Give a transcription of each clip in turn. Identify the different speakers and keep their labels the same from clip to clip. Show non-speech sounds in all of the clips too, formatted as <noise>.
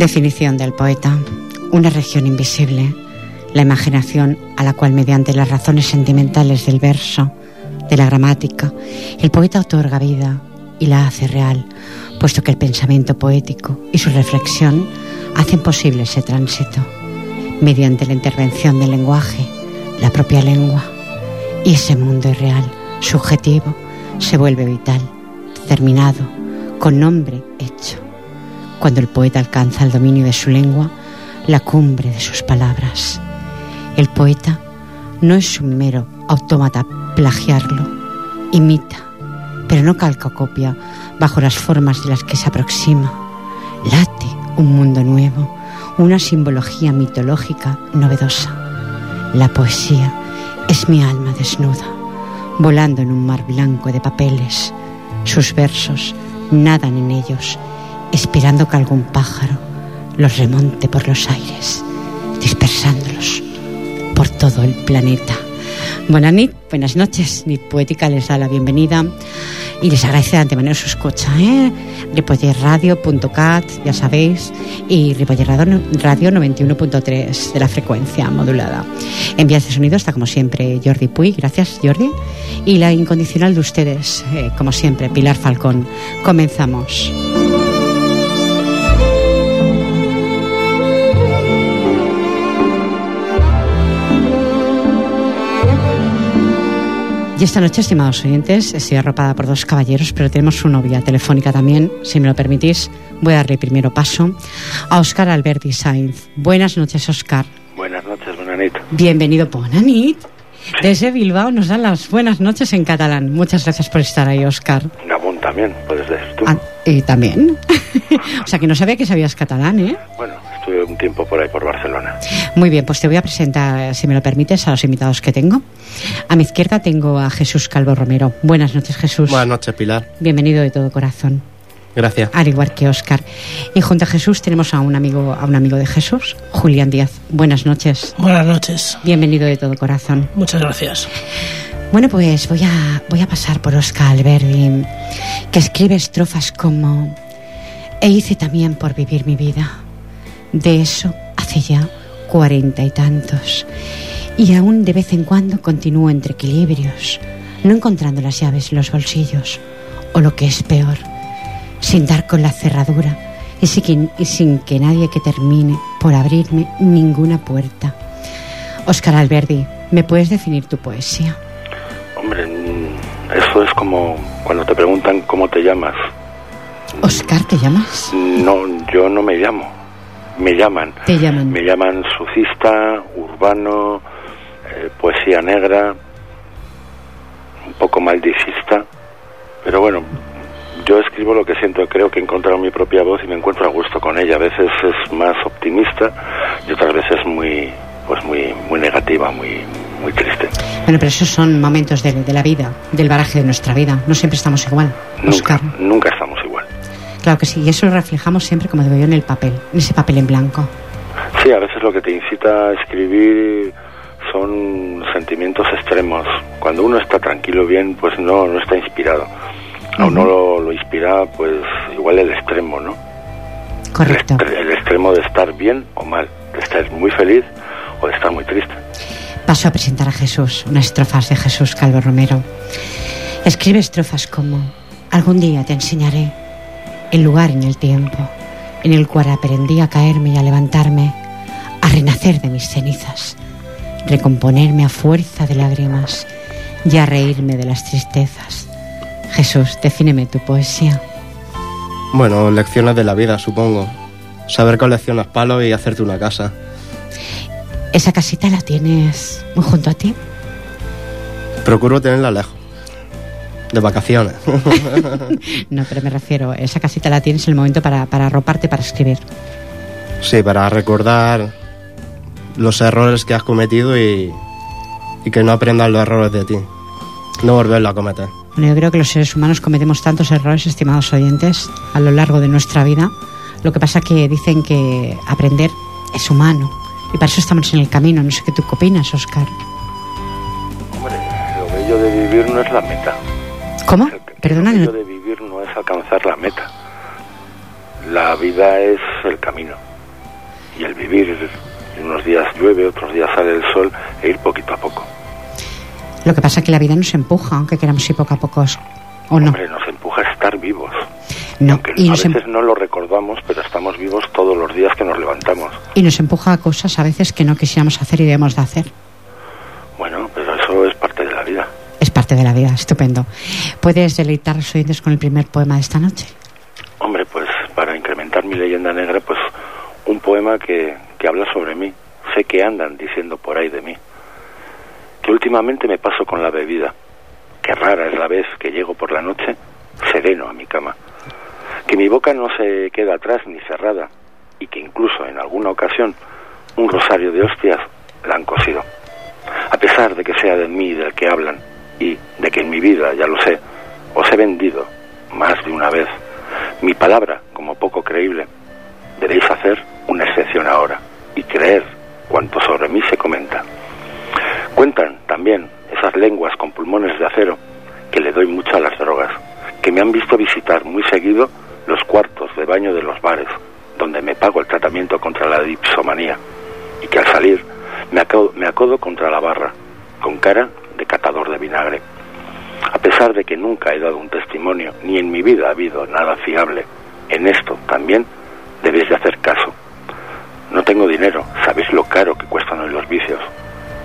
Speaker 1: Definición del poeta. Una región invisible, la imaginación a la cual mediante las razones sentimentales del verso, de la gramática, el poeta otorga vida y la hace real, puesto que el pensamiento poético y su reflexión hacen posible ese tránsito, mediante la intervención del lenguaje, la propia lengua, y ese mundo irreal, subjetivo, se vuelve vital, determinado, con nombre hecho cuando el poeta alcanza el dominio de su lengua, la cumbre de sus palabras. El poeta no es un mero autómata plagiarlo, imita, pero no calca copia bajo las formas de las que se aproxima. Late un mundo nuevo, una simbología mitológica novedosa. La poesía es mi alma desnuda, volando en un mar blanco de papeles. Sus versos nadan en ellos esperando que algún pájaro los remonte por los aires, dispersándolos por todo el planeta. Buenas buenas noches. Nit Poética les da la bienvenida y les agradece de antemano su escucha. ¿eh? Ripollerradio.cat, ya sabéis, y Ripollerradio Radio 91.3 de la frecuencia modulada. En de sonido está como siempre Jordi Puy, gracias Jordi. Y la incondicional de ustedes, eh, como siempre, Pilar Falcón. Comenzamos. Y esta noche, estimados oyentes, estoy arropada por dos caballeros, pero tenemos su novia telefónica también. Si me lo permitís, voy a darle primero paso a Óscar Alberti Sainz. Buenas noches, Óscar.
Speaker 2: Buenas noches, Bonanit.
Speaker 1: Bienvenido, Bonanit. Desde Bilbao nos dan las buenas noches en catalán. Muchas gracias por estar ahí, Óscar.
Speaker 2: Gabón también, puedes decir tú.
Speaker 1: Ah, y también. <laughs> o sea, que no sabía que sabías catalán, ¿eh?
Speaker 2: Bueno, estuve un tiempo por ahí, por Barcelona.
Speaker 1: Muy bien, pues te voy a presentar, si me lo permites, a los invitados que tengo. A mi izquierda tengo a Jesús Calvo Romero. Buenas noches, Jesús.
Speaker 3: Buenas noches, Pilar.
Speaker 1: Bienvenido de todo corazón.
Speaker 3: Gracias.
Speaker 1: Al igual que Óscar. Y junto a Jesús tenemos a un amigo, a un amigo de Jesús, Julián Díaz. Buenas noches.
Speaker 4: Buenas noches.
Speaker 1: Bienvenido de todo corazón.
Speaker 4: Muchas gracias.
Speaker 1: Bueno, pues voy a, voy a pasar por Óscar Alberdi, que escribe estrofas como E hice también por vivir mi vida. De eso hace ya cuarenta y tantos. Y aún de vez en cuando continúo entre equilibrios, no encontrando las llaves en los bolsillos, o lo que es peor, sin dar con la cerradura y sin, y sin que nadie que termine por abrirme ninguna puerta. Óscar Alberdi, ¿me puedes definir tu poesía?
Speaker 2: Hombre, eso es como cuando te preguntan cómo te llamas.
Speaker 1: ¿Oscar te llamas?
Speaker 2: No, yo no me llamo. Me llaman.
Speaker 1: Te llaman.
Speaker 2: Me llaman sucista, urbano, eh, poesía negra, un poco maldicista. Pero bueno, yo escribo lo que siento. Creo que he encontrado mi propia voz y me encuentro a gusto con ella. A veces es más optimista y otras veces muy, pues muy, muy negativa, muy, muy triste.
Speaker 1: Bueno, pero esos son momentos de, de la vida, del baraje de nuestra vida. No siempre estamos igual,
Speaker 2: Nunca, nunca estamos igual.
Speaker 1: Claro que sí, y eso lo reflejamos siempre, como digo yo, en el papel, en ese papel en blanco.
Speaker 2: Sí, a veces lo que te incita a escribir son sentimientos extremos. Cuando uno está tranquilo, bien, pues no, no está inspirado. A uno lo, lo inspira, pues igual el extremo, ¿no?
Speaker 1: Correcto.
Speaker 2: El, el extremo de estar bien o mal, de estar muy feliz o de estar muy triste.
Speaker 1: Paso a presentar a Jesús, unas estrofas de Jesús Calvo Romero. Escribe estrofas como Algún día te enseñaré el lugar en el tiempo en el cual aprendí a caerme y a levantarme, a renacer de mis cenizas, recomponerme a fuerza de lágrimas y a reírme de las tristezas. Jesús, defíneme tu poesía.
Speaker 3: Bueno, lecciones de la vida, supongo. saber coleccionar palos y hacerte una casa.
Speaker 1: ¿Esa casita la tienes muy junto a ti?
Speaker 3: Procuro tenerla lejos. De vacaciones. <laughs>
Speaker 1: no, pero me refiero, esa casita la tienes en el momento para, para arroparte, para escribir.
Speaker 3: Sí, para recordar los errores que has cometido y, y que no aprendas los errores de ti. No volverlo a cometer.
Speaker 1: Bueno, yo creo que los seres humanos cometemos tantos errores, estimados oyentes, a lo largo de nuestra vida. Lo que pasa que dicen que aprender es humano. Y para eso estamos en el camino. No sé qué tú opinas, Oscar.
Speaker 2: Hombre, lo bello de vivir no es la meta.
Speaker 1: ¿Cómo?
Speaker 2: Perdona. Lo bello de vivir no es alcanzar la meta. La vida es el camino. Y el vivir, unos días llueve, otros días sale el sol, e ir poquito a poco.
Speaker 1: Lo que pasa es que la vida nos empuja, aunque queramos ir poco a poco, ¿o no?
Speaker 2: Hombre, nos empuja a estar vivos.
Speaker 1: No,
Speaker 2: aunque y a veces em... no lo recordamos, pero estamos vivos todos los días que nos levantamos.
Speaker 1: Y nos empuja a cosas a veces que no quisiéramos hacer y debemos de hacer.
Speaker 2: Bueno, pero eso es parte de la vida.
Speaker 1: Es parte de la vida, estupendo. ¿Puedes deleitar a los oyentes con el primer poema de esta noche?
Speaker 2: Hombre, pues para incrementar mi leyenda negra, pues un poema que, que habla sobre mí. Sé que andan diciendo por ahí de mí que últimamente me paso con la bebida, que rara es la vez que llego por la noche sereno a mi cama, que mi boca no se queda atrás ni cerrada y que incluso en alguna ocasión un rosario de hostias la han cosido. A pesar de que sea de mí del que hablan y de que en mi vida, ya lo sé, os he vendido más de una vez mi palabra como poco creíble, debéis hacer una excepción ahora y creer cuanto sobre mí se comenta. Cuentan también esas lenguas con pulmones de acero que le doy mucho a las drogas, que me han visto visitar muy seguido los cuartos de baño de los bares, donde me pago el tratamiento contra la dipsomanía, y que al salir me acodo, contra la barra, con cara de catador de vinagre. A pesar de que nunca he dado un testimonio, ni en mi vida ha habido nada fiable, en esto también debéis de hacer caso. No tengo dinero, sabéis lo caro que cuestan hoy los vicios,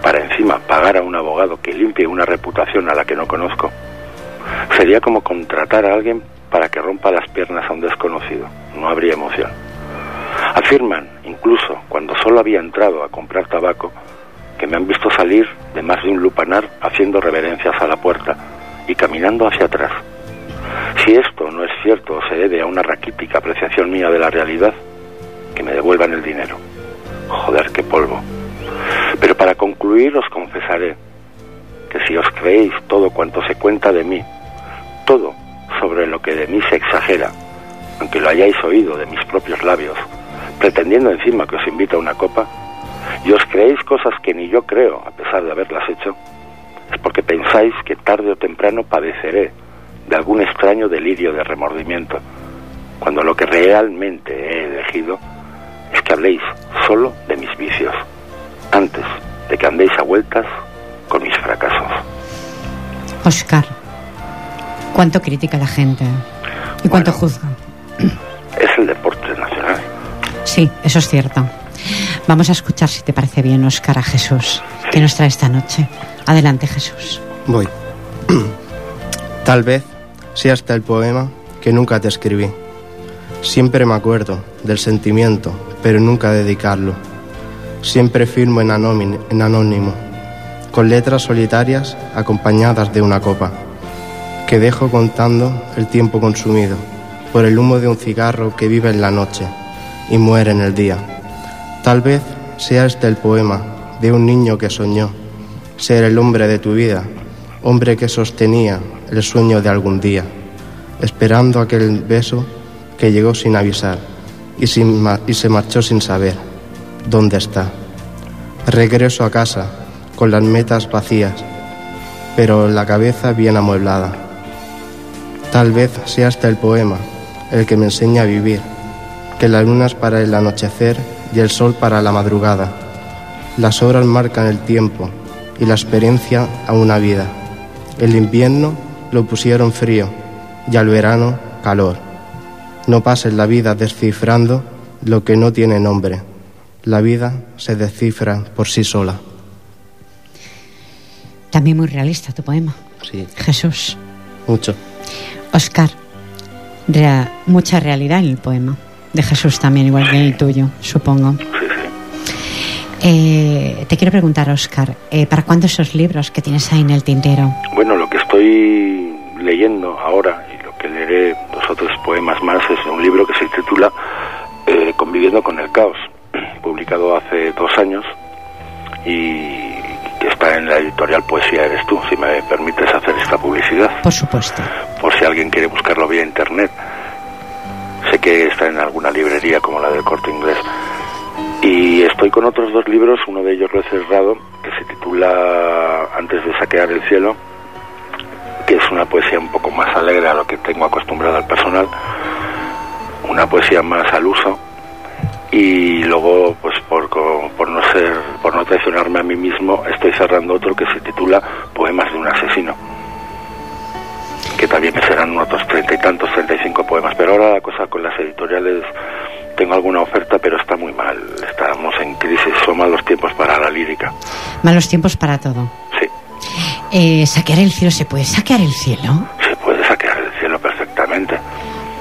Speaker 2: para encima pagar a un abogado que limpie una reputación a la que no conozco, sería como contratar a alguien para que rompa las piernas a un desconocido. No habría emoción. Afirman, incluso cuando solo había entrado a comprar tabaco, que me han visto salir de más de un lupanar haciendo reverencias a la puerta y caminando hacia atrás. Si esto no es cierto o se debe a una raquítica apreciación mía de la realidad, que me devuelvan el dinero. Joder, qué polvo. Pero para concluir os confesaré que si os creéis todo cuanto se cuenta de mí, todo sobre lo que de mí se exagera, aunque lo hayáis oído de mis propios labios, pretendiendo encima que os invito a una copa, y os creéis cosas que ni yo creo, a pesar de haberlas hecho, es porque pensáis que tarde o temprano padeceré de algún extraño delirio de remordimiento, cuando lo que realmente he elegido es que habléis solo de mis vicios antes de que andéis a vueltas con mis fracasos.
Speaker 1: Oscar, ¿cuánto critica la gente? ¿Y cuánto juzga?
Speaker 2: Es el deporte nacional.
Speaker 1: Sí, eso es cierto. Vamos a escuchar, si te parece bien, Oscar, a Jesús, que nos trae esta noche. Adelante, Jesús.
Speaker 3: Voy. <clears throat> Tal vez sea hasta el poema que nunca te escribí. Siempre me acuerdo del sentimiento, pero nunca dedicarlo siempre firmo en, anónimo, con letras solitarias acompañadas de una copa, que dejo contando el tiempo consumido por el humo de un cigarro que vive en la noche y muere en el día. Tal vez sea este el poema de un niño que soñó ser el hombre de tu vida, hombre que sostenía el sueño de algún día, esperando aquel beso que llegó sin avisar y, y se marchó sin saber ¿dónde está? Regreso a casa con las metas vacías, pero la cabeza bien amueblada. Tal vez sea hasta el poema el que me enseña a vivir, que la luna es para el anochecer y el sol para la madrugada. Las horas marcan el tiempo y la experiencia a una vida. El invierno lo pusieron frío y al verano calor. No pases la vida descifrando lo que no tiene nombre la vida se descifra por sí sola.
Speaker 1: También muy realista tu poema.
Speaker 3: Sí.
Speaker 1: Jesús.
Speaker 3: Mucho.
Speaker 1: Oscar, mucha realidad en el poema. de Jesús también, igual que el tuyo, supongo. Eh, te quiero preguntar, Oscar, eh, ¿para cuándo esos libros que tienes ahí en el tintero?
Speaker 2: Bueno, lo que estoy leyendo ahora y lo que leeré dos otros poemas más es un libro que se titula eh, Conviviendo con el caos, publicado hace dos años y está en la editorial Poesía Eres tú, si me permites hacer esta publicidad,
Speaker 1: Por supuesto.
Speaker 2: por si alguien quiere buscarlo vía internet. Sé que está en alguna librería como la del Corte Inglés. Y estoy con otros dos libros, uno de ellos lo he cerrado, que se titula Antes de saquear el cielo, que es una poesía un poco más alegre a lo que tengo acostumbrado al personal, una poesía más al uso, y luego, pues por, por no ser, por no traicionarme a mí mismo, estoy cerrando otro que se titula Poemas de un asesino que también serán otros treinta y tantos, treinta y cinco poemas. Pero ahora la cosa con las editoriales, tengo alguna oferta, pero está muy mal. Estamos en crisis, son malos tiempos para la lírica.
Speaker 1: Malos tiempos para todo.
Speaker 2: Sí,
Speaker 1: Eh, ¿Saquear el cielo? ¿Se puede saquear el cielo?
Speaker 2: se puede saquear el cielo perfectamente.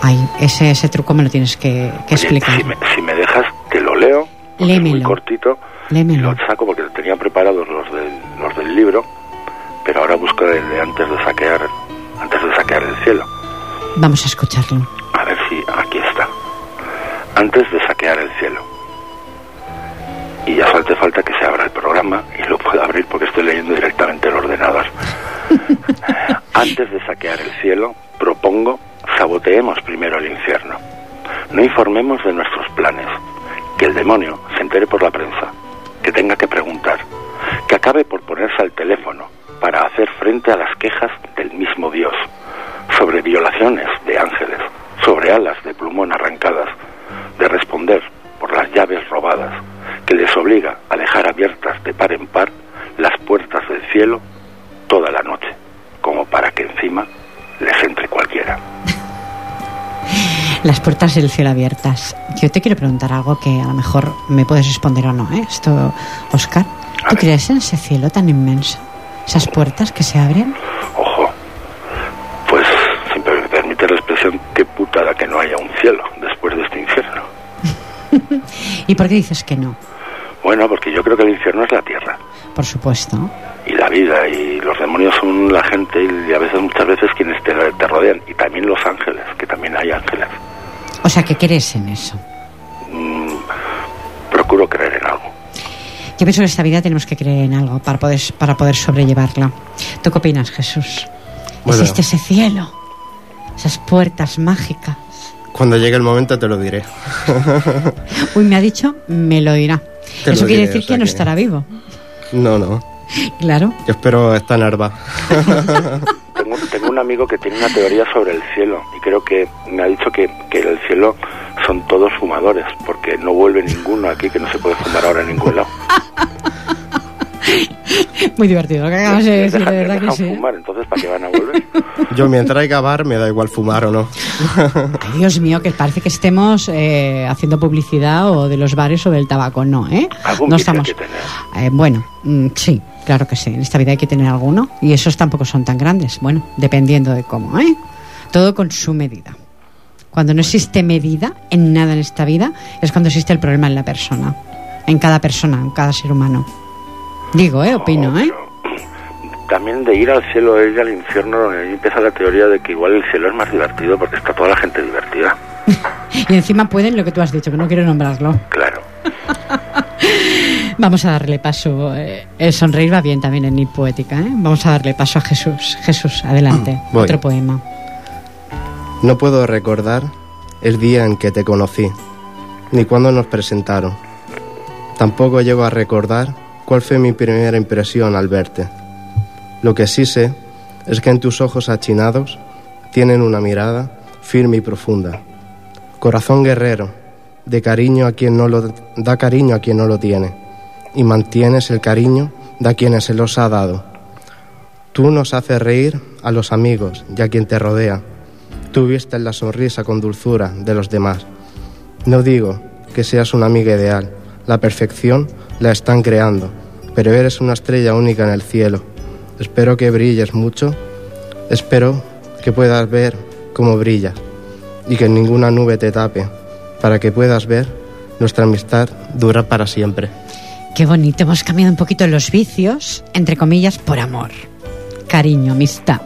Speaker 1: Ay, ese, ese truco me lo tienes que, que
Speaker 2: Oye,
Speaker 1: explicar.
Speaker 2: si, me, si me dejas, te lo leo. es muy cortito. Lo saco porque tenía preparados los del, los del libro, pero ahora busco el de antes de saquear, antes de saquear el cielo.
Speaker 1: Vamos a escucharlo.
Speaker 2: A ver si aquí está. Antes de saquear el cielo. Y ya hace falta que se abra el programa y lo pueda abrir porque estoy leyendo directamente el ordenador. <laughs> Antes de saquear el cielo, propongo saboteemos primero el infierno. No informemos de nuestros planes. Que el demonio se entere por la prensa. Que tenga que preguntar. Que acabe por ponerse al teléfono para hacer frente a las quejas del mismo Dios. Sobre violaciones de ángeles. Sobre alas de plumón arrancadas. De responder por las llaves robadas. Que les obliga a dejar abiertas de par en par las puertas del cielo toda la noche. Como para que encima les entre cualquiera.
Speaker 1: Las puertas del cielo abiertas. Yo te quiero preguntar algo que a lo mejor me puedes responder o no, ¿eh? Esto, Oscar. ¿Tú crees en ese cielo tan inmenso? ¿Esas puertas que se abren?
Speaker 2: Ojo, pues si me permite la expresión, qué putada que no haya un cielo después de este infierno. <laughs>
Speaker 1: ¿Y por qué dices que no?
Speaker 2: Bueno, porque yo creo que el infierno es la tierra
Speaker 1: Por supuesto.
Speaker 2: y la vida y los demonios son la gente y a veces, muchas veces, quienes te, te rodean y también los ángeles, que también hay ángeles.
Speaker 1: O sea, que crees en eso.
Speaker 2: Mm, procuro creer en algo.
Speaker 1: Yo pienso que esta vida tenemos que creer en algo para poder, para poder sobrellevarla. ¿Tú qué opinas, Jesús?
Speaker 3: Bueno.
Speaker 1: ¿Existe ese cielo? Esas puertas mágicas.
Speaker 3: Cuando llegue el momento te lo diré. <laughs>
Speaker 1: Uy, me ha dicho, me lo dirá.
Speaker 3: Te
Speaker 1: Eso
Speaker 3: lo
Speaker 1: quiere
Speaker 3: diré,
Speaker 1: decir
Speaker 3: o sea
Speaker 1: que no estará vivo.
Speaker 3: No, no.
Speaker 1: Claro.
Speaker 3: Yo espero estar nerva.
Speaker 2: Tengo, tengo un amigo que tiene una teoría sobre el cielo y creo que me ha dicho que, que el cielo son todos fumadores porque no vuelve ninguno aquí, que no se puede fumar ahora en ningún lado. <laughs>
Speaker 1: Muy divertido lo que acabas de decir, de
Speaker 2: dejan- les
Speaker 1: verdad que
Speaker 2: dejan
Speaker 1: sí.
Speaker 2: fumar, entonces ¿para qué van a volver? <laughs>
Speaker 3: Yo mientras haya bar me da igual fumar o no. <laughs>
Speaker 1: Ay, Dios mío, que parece que estemos eh, haciendo publicidad o de los bares o del tabaco. No, ¿eh?
Speaker 2: Algún
Speaker 1: no
Speaker 2: hay
Speaker 1: estamos.
Speaker 2: que tener.
Speaker 1: Eh, bueno, mm, sí, claro que sí. En esta vida hay que tener alguno y esos tampoco son tan grandes. Bueno, dependiendo de cómo, ¿eh? Todo con su medida. Cuando no existe medida en nada en esta vida es cuando existe el problema en la persona, en cada persona, en cada ser humano. Digo, ¿eh? Opino,
Speaker 2: No,
Speaker 1: ¿eh?
Speaker 2: También de ir al cielo e ir al infierno, empieza la teoría de que igual el cielo es más divertido porque está toda la gente divertida. <laughs>
Speaker 1: Y encima pueden lo que tú has dicho, que no quiero nombrarlo.
Speaker 2: Claro. <laughs>
Speaker 1: Vamos a darle paso. eh, el sonreír va bien también en mi poética, ¿eh? Vamos a darle paso a Jesús. Jesús, adelante. <clears throat>
Speaker 3: Voy.
Speaker 1: Otro poema.
Speaker 3: No puedo recordar el día en que te conocí, ni cuándo nos presentaron. Tampoco llego a recordar cuál fue mi primera impresión al verte. Lo que sí sé es que en tus ojos achinados tienen una mirada firme y profunda. Corazón guerrero, de cariño a quien no lo da cariño a quien no lo tiene, y mantienes el cariño de quienes se los ha dado. Tú nos haces reír a los amigos y a quien te rodea. Tú vistes la sonrisa con dulzura de los demás. No digo que seas una amiga ideal, la perfección la están creando, pero eres una estrella única en el cielo. Espero que brilles mucho, espero que puedas ver cómo brillas y que ninguna nube te tape, para que puedas ver nuestra amistad durar para siempre.
Speaker 1: Qué bonito, hemos cambiado un poquito los vicios, entre comillas, por amor. Cariño, amistad.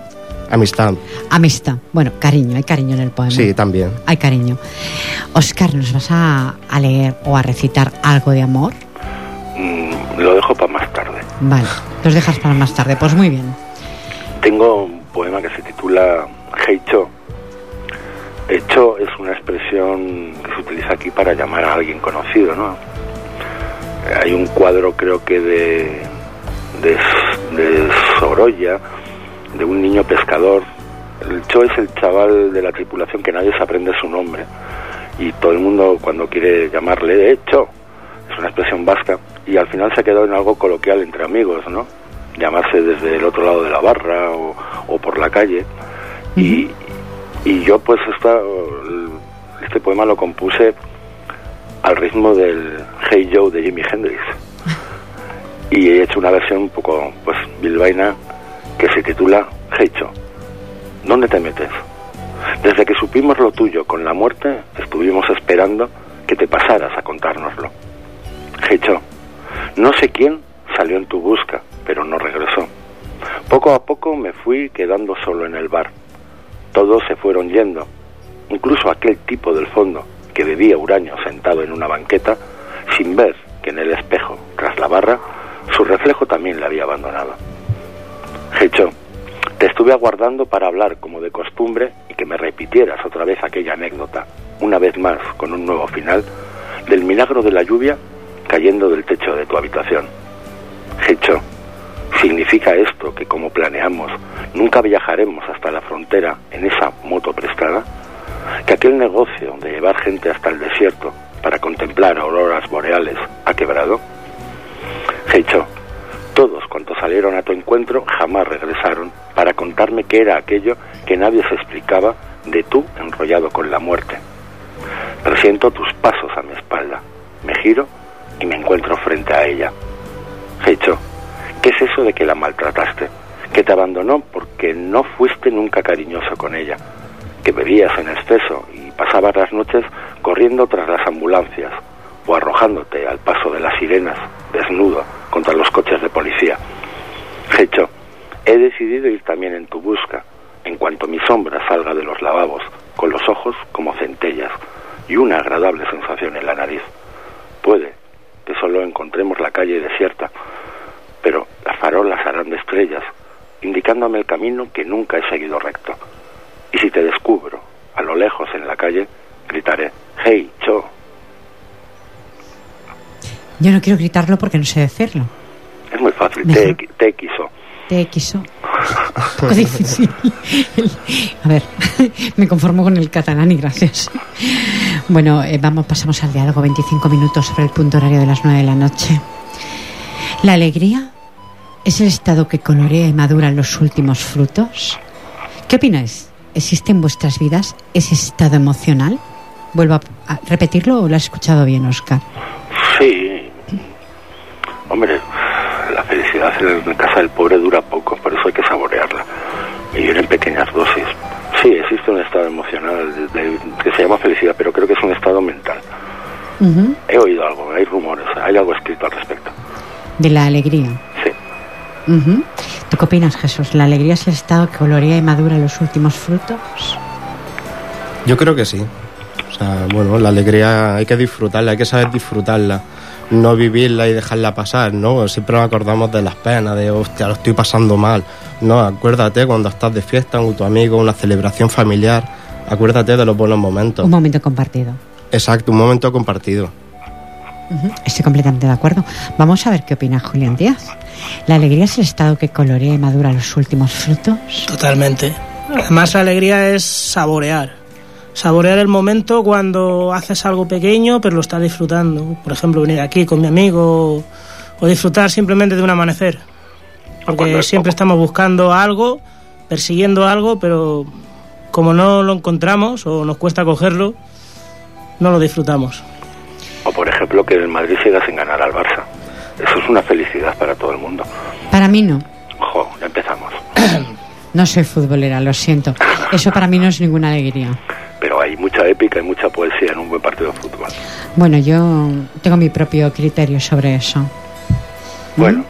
Speaker 3: Amistad.
Speaker 1: Amistad. Bueno, cariño, hay cariño en el poema.
Speaker 3: Sí, también.
Speaker 1: Hay cariño. Oscar, ¿nos vas a, a leer o a recitar algo de amor?
Speaker 2: Mm, lo dejo para más tarde.
Speaker 1: Vale, los dejas para más tarde. Pues muy bien.
Speaker 2: Tengo un poema que se titula Heicho. Hecho es una expresión que se utiliza aquí para llamar a alguien conocido, ¿no? Hay un cuadro, creo que de, de, de Sorolla, de un niño pescador. El Cho es el chaval de la tripulación que nadie se aprende su nombre. Y todo el mundo, cuando quiere llamarle, eh, Cho, es una expresión vasca. Y al final se ha quedado en algo coloquial entre amigos, ¿no? Llamarse desde el otro lado de la barra o, o por la calle. Y, y yo pues esta, este poema lo compuse al ritmo del Hey Joe de Jimi Hendrix. <laughs> Y he hecho una versión un poco pues bilbaína que se titula Hey Cho. ¿Dónde te metes? Desde que supimos lo tuyo con la muerte, estuvimos esperando que te pasaras a contárnoslo. Hey Cho, no sé quién salió en tu busca, pero no regresó. Poco a poco me fui quedando solo en el bar todos se fueron yendo, incluso aquel tipo del fondo que bebía huraño sentado en una banqueta, sin ver que en el espejo, tras la barra, su reflejo también le había abandonado. Hecho, te estuve aguardando para hablar como de costumbre y que me repitieras otra vez aquella anécdota, una vez más con un nuevo final, del milagro de la lluvia cayendo del techo de tu habitación. Hecho, ¿Significa esto que como planeamos nunca viajaremos hasta la frontera en esa moto prestada? ¿Que aquel negocio de llevar gente hasta el desierto para contemplar auroras boreales ha quebrado? Hecho, todos cuantos salieron a tu encuentro jamás regresaron para contarme qué era aquello que nadie se explicaba de tú enrollado con la muerte. Presiento tus pasos a mi espalda, me giro y me encuentro frente a ella. Hecho, ¿Qué es eso de que la maltrataste? Que te abandonó porque no fuiste nunca cariñoso con ella, que bebías en exceso y pasabas las noches corriendo tras las ambulancias o arrojándote al paso de las sirenas, desnudo, contra los coches de policía. Hecho, he decidido ir también en tu busca, en cuanto mi sombra salga de los lavabos, con los ojos como centellas y una agradable sensación en la nariz. Puede que solo encontremos la calle desierta, pero las farolas harán de estrellas, indicándome el camino que nunca he seguido recto. Y si te descubro a lo lejos en la calle, gritaré, hey, Cho.
Speaker 1: Yo no quiero gritarlo porque no sé decirlo.
Speaker 2: Es muy fácil, te, te quiso.
Speaker 1: Te quiso. Un <laughs> poco difícil. <laughs> A ver, <laughs> me conformo con el catalán y gracias. Bueno, eh, vamos, pasamos al diálogo. 25 minutos sobre el punto horario de las 9 de la noche. La alegría es el estado que colorea y madura los últimos frutos. ¿Qué opináis? ¿Existe en vuestras vidas ese estado emocional? ¿Vuelvo a repetirlo o lo has escuchado bien, Oscar?
Speaker 2: Sí. Hombre, la felicidad en casa del pobre dura poco, por eso hay que saborearla. Vivir en pequeñas dosis. Sí, existe un estado emocional de, de, que se llama felicidad, pero creo que es un estado mental. Uh -huh. He oído algo, hay rumores, hay algo escrito al respecto.
Speaker 1: De la alegría.
Speaker 2: Sí.
Speaker 1: Uh -huh. ¿Tú qué opinas, Jesús? ¿La alegría es el estado que colorea y madura los últimos frutos?
Speaker 3: Yo creo que sí. O sea, bueno, la alegría hay que disfrutarla, hay que saber disfrutarla. No vivirla y dejarla pasar, ¿no? Siempre nos acordamos de las penas, de, hostia, lo estoy pasando mal. No, acuérdate cuando estás de fiesta con tu amigo, una celebración familiar, acuérdate de los buenos momentos.
Speaker 1: Un momento compartido.
Speaker 3: Exacto, un momento compartido.
Speaker 1: Estoy completamente de acuerdo. Vamos a ver qué opina Julián Díaz. ¿La alegría es el estado que colorea y madura los últimos frutos?
Speaker 4: Totalmente. Además, la alegría es saborear. Saborear el momento cuando haces algo pequeño, pero lo estás disfrutando. Por ejemplo, venir aquí con mi amigo o disfrutar simplemente de un amanecer. Porque siempre estamos buscando algo, persiguiendo algo, pero como no lo encontramos o nos cuesta cogerlo, no lo disfrutamos.
Speaker 2: O por ejemplo que el Madrid siga sin ganar al Barça. Eso es una felicidad para todo el mundo.
Speaker 1: Para mí no.
Speaker 2: Jo, ya empezamos. <clears throat>
Speaker 1: No soy futbolera, lo siento. Eso para mí no es ninguna alegría.
Speaker 2: Pero hay mucha épica y mucha poesía en un buen partido de fútbol.
Speaker 1: Bueno, yo tengo mi propio criterio sobre eso.
Speaker 2: Bueno,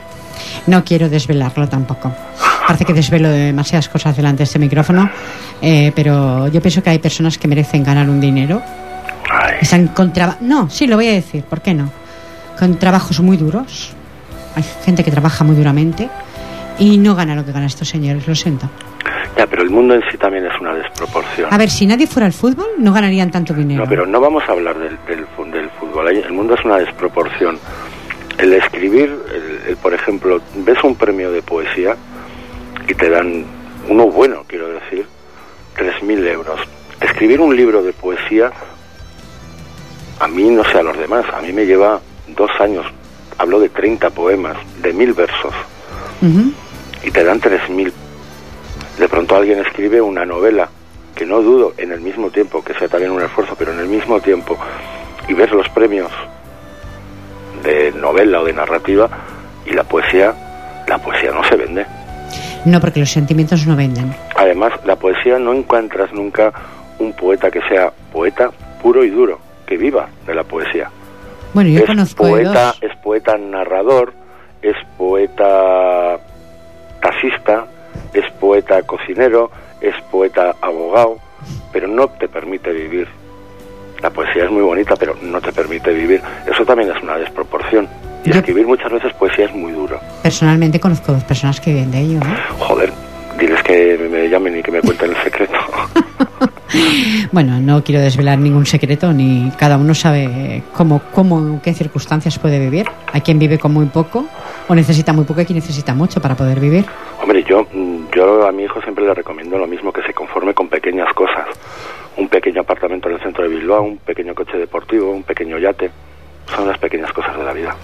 Speaker 1: No quiero desvelarlo tampoco. Parece que desvelo demasiadas cosas delante de este micrófono, eh, pero yo pienso que hay personas que merecen ganar un dinero. Están con No, sí, lo voy a decir, ¿por qué no? Con trabajos muy duros. Hay gente que trabaja muy duramente y no gana lo que ganan estos señores, lo siento.
Speaker 2: ya, pero el mundo en sí también es una desproporción.
Speaker 1: A ver, si nadie fuera al fútbol, no ganarían tanto dinero.
Speaker 2: No, pero no vamos a hablar del, del, del fútbol. El mundo es una desproporción. El escribir, el, el, por ejemplo, ves un premio de poesía y te dan uno bueno, quiero decir, 3.000 euros. Escribir un libro de poesía, a mí, no sé a los demás, a mí me lleva dos años. Hablo de 30 poemas, de mil versos, y te dan 3.000. De pronto alguien escribe una novela, que no dudo en el mismo tiempo, que sea también un esfuerzo, pero en el mismo tiempo, y ves los premios de novela o de narrativa, y la poesía, la poesía no se vende.
Speaker 1: No, porque los sentimientos no venden.
Speaker 2: Además, la poesía no encuentras nunca un poeta que sea poeta puro y duro, que viva de la poesía.
Speaker 1: Bueno, yo
Speaker 2: es
Speaker 1: conozco
Speaker 2: poeta,
Speaker 1: dos.
Speaker 2: es poeta narrador, es poeta taxista, es poeta cocinero, es poeta abogado, pero no te permite vivir. La poesía es muy bonita, pero no te permite vivir. Eso también es una desproporción. Y
Speaker 1: Yo-
Speaker 2: escribir muchas veces poesía es muy duro.
Speaker 1: Personalmente conozco dos personas que viven de ello. ¿eh?
Speaker 2: Joder, diles que me llamen y que me cuenten el secreto. <laughs> <laughs>
Speaker 1: Bueno, no quiero desvelar ningún secreto, ni cada uno sabe cómo, cómo, en qué circunstancias puede vivir. Hay quien vive con muy poco o necesita muy poco y quien necesita mucho para poder vivir.
Speaker 2: Hombre, yo, mm, yo a mi hijo siempre le recomiendo lo mismo, que se conforme con pequeñas cosas. Un pequeño apartamento en el centro de Bilbao, un pequeño coche deportivo, un pequeño yate. Son las pequeñas cosas de la vida.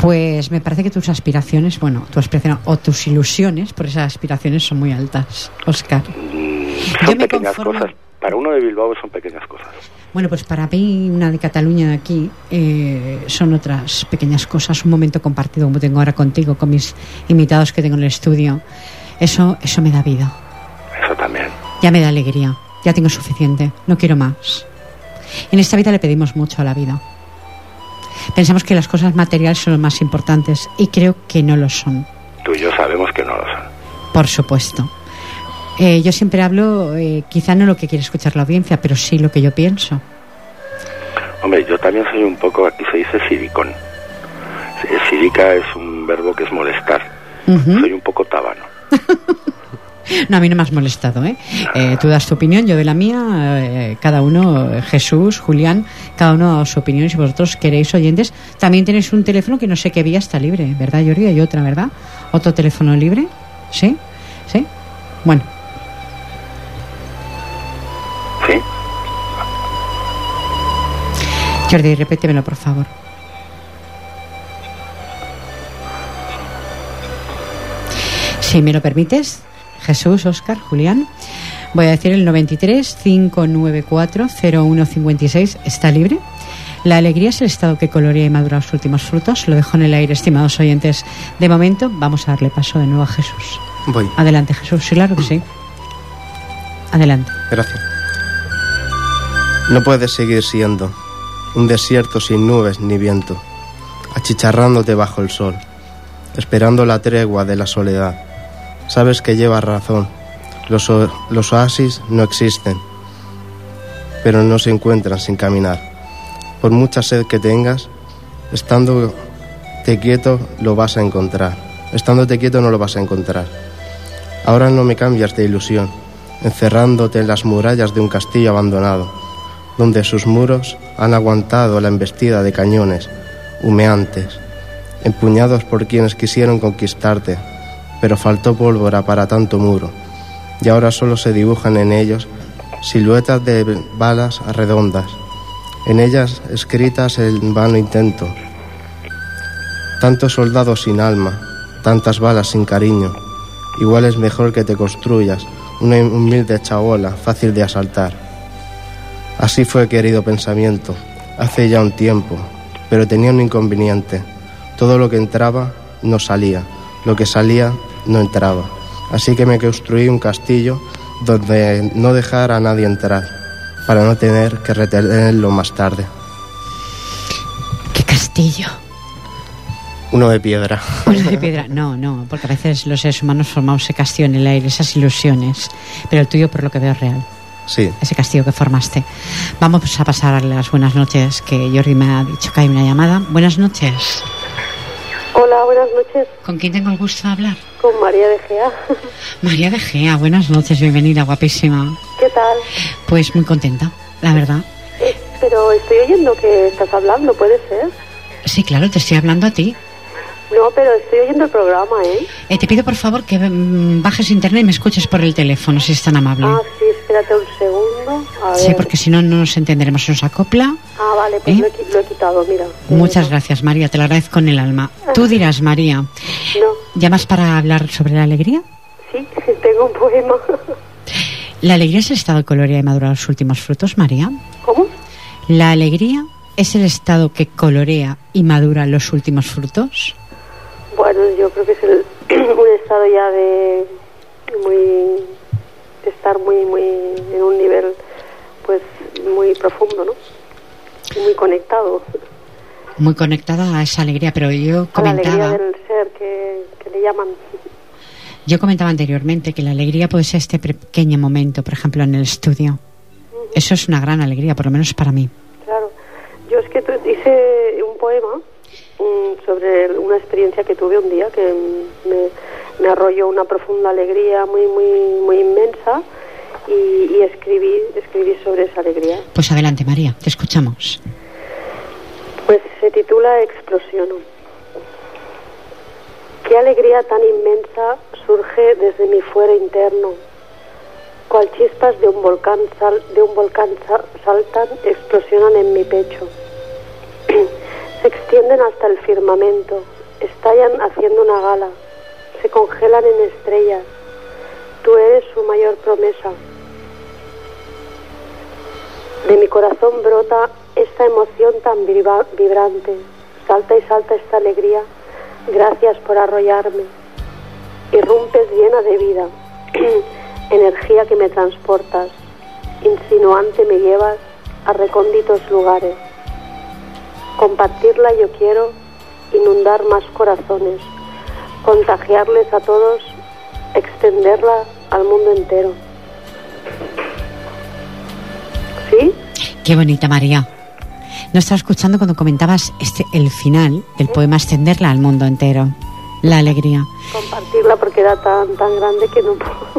Speaker 1: Pues me parece que tus aspiraciones, bueno, tu aspiración o tus ilusiones por esas aspiraciones son muy altas, Oscar.
Speaker 2: Mm,
Speaker 1: Yo me
Speaker 2: pequeñas
Speaker 1: conformo-
Speaker 2: cosas. Para uno de Bilbao son pequeñas cosas.
Speaker 1: Bueno, pues para mí, una de Cataluña de aquí, eh, son otras pequeñas cosas. Un momento compartido, como tengo ahora contigo, con mis invitados que tengo en el estudio. Eso, eso me da vida.
Speaker 2: Eso también.
Speaker 1: Ya me da alegría. Ya tengo suficiente. No quiero más. En esta vida le pedimos mucho a la vida. Pensamos que las cosas materiales son lo más importantes y creo que no lo son.
Speaker 2: Tú y yo sabemos que no lo son.
Speaker 1: Por supuesto. Eh, yo siempre hablo, eh, quizá no lo que quiere escuchar la audiencia, pero sí lo que yo pienso.
Speaker 2: Hombre, yo también soy un poco, aquí se dice siricón. Eh, Sirica es un verbo que es molestar. Soy un poco tábano. <laughs>
Speaker 1: No, a mí no me has molestado, ¿eh? Eh, tú das tu opinión, yo doy la mía, eh, cada uno, Jesús, Julián, cada uno da su opinión si vosotros queréis oyentes, también tenéis un teléfono que no sé qué vía está libre, ¿verdad, Jordi? Hay otra, ¿verdad? ¿Otro teléfono libre? ¿Sí? ¿Sí? Bueno,
Speaker 2: ¿Sí?
Speaker 1: Jordi, repétemelo, por favor. Si me lo permites, Jesús, Oscar, Julián, voy a decir el 93 594 0156 está libre. La alegría es el estado que colorea y madura los últimos frutos. Lo dejo en el aire, estimados oyentes. De momento, vamos a darle paso de nuevo a Jesús.
Speaker 3: Voy.
Speaker 1: Adelante, Jesús. Sí, claro que sí. Adelante.
Speaker 3: Gracias. No puedes seguir siendo un desierto sin nubes ni viento, achicharrándote bajo el sol, esperando la tregua de la soledad. Sabes que llevas razón. Los, oasis no existen, pero no se encuentran sin caminar. Por mucha sed que tengas, estando te quieto lo vas a encontrar. Estándote quieto no lo vas a encontrar. Ahora no me cambias de ilusión, encerrándote en las murallas de un castillo abandonado, donde sus muros han aguantado la embestida de cañones humeantes, empuñados por quienes quisieron conquistarte, pero faltó pólvora para tanto muro, y ahora solo se dibujan en ellos siluetas de balas redondas, en ellas escritas en vano intento. Tantos soldados sin alma, tantas balas sin cariño, igual es mejor que te construyas una humilde chabola fácil de asaltar. Así fue, querido pensamiento, hace ya un tiempo, pero tenía un inconveniente. Todo lo que entraba no salía, lo que salía no entraba. Así que me construí un castillo donde no dejara a nadie entrar, para no tener que retenerlo más tarde.
Speaker 1: ¿Qué castillo?
Speaker 3: Uno de piedra.
Speaker 1: Uno de piedra. No, no, porque a veces los seres humanos formamos ese castillo en el aire, esas ilusiones. Pero el tuyo, por lo que veo, es real.
Speaker 3: Sí.
Speaker 1: Ese castillo que formaste. Vamos a pasar las buenas noches, que Jordi me ha dicho que hay una llamada. Buenas noches.
Speaker 5: Hola, buenas noches.
Speaker 1: ¿Con quién tengo el gusto de hablar?
Speaker 5: Con María de Gea. <laughs>
Speaker 1: María de Gea, buenas noches, bienvenida, guapísima.
Speaker 5: ¿Qué tal?
Speaker 1: Pues muy contenta, la verdad.
Speaker 5: Eh, pero estoy oyendo que estás hablando, ¿puede ser?
Speaker 1: Sí, claro, te estoy hablando a ti.
Speaker 5: No, pero estoy oyendo el programa, ¿eh?
Speaker 1: Eh, te pido por favor que mm, bajes internet y me escuches por el teléfono, si es tan amable.
Speaker 5: Ah, sí, espérate un segundo. A
Speaker 1: sí,
Speaker 5: ver.
Speaker 1: porque si no, no nos entenderemos. Se nos acopla.
Speaker 5: Ah, vale, pues
Speaker 1: ¿Eh?
Speaker 5: lo, he, qui- lo he quitado, mira.
Speaker 1: Muchas gracias, María, te lo agradezco en el alma. Tú dirás, María,
Speaker 5: No,
Speaker 1: ¿llamas para hablar sobre la alegría?
Speaker 5: sí, tengo un poema.
Speaker 1: ¿La alegría es el estado que colorea y madura los últimos frutos, María?
Speaker 5: ¿Cómo?
Speaker 1: ¿La alegría es el estado que colorea y madura los últimos frutos?
Speaker 5: Bueno, yo creo que es el, <clears throat> un estado ya de muy de estar muy muy en un nivel pues muy profundo, ¿no? Y muy conectado
Speaker 1: Muy conectada a esa alegría, pero yo
Speaker 5: a la alegría
Speaker 1: comentaba,
Speaker 5: del ser que, que le llaman.
Speaker 1: yo comentaba anteriormente que la alegría puede ser este pequeño momento, por ejemplo, en el estudio. Eso es una gran alegría, por lo menos para mí.
Speaker 5: Claro. Yo es que hice un poema sobre una experiencia que tuve un día que mm, me, me arrolló una profunda alegría muy muy muy inmensa y, y escribí escribí sobre esa alegría.
Speaker 1: Pues adelante, María, te escuchamos.
Speaker 5: Pues se titula Explosiono. Qué alegría tan inmensa surge desde mi fuero interno. Cual chispas de un volcán, sal- de un volcán sa- saltan, explosionan en mi pecho. Se extienden hasta el firmamento, estallan haciendo una gala, se congelan en estrellas. Tú eres su mayor promesa. De mi corazón brota esta emoción tan vibra- vibrante. Salta y salta esta alegría. Gracias por arrollarme. Irrumpes llena de vida. <clears throat> Energía que me transportas. Insinuante me llevas a recónditos lugares. Compartirla yo quiero. Inundar más corazones. Contagiarles a todos. Extenderla al mundo entero. ¿Sí?
Speaker 1: Qué bonita, María. No estaba escuchando cuando comentabas este, el final del poema Extenderla al mundo entero. La alegría.
Speaker 5: compartirla porque era tan tan grande que no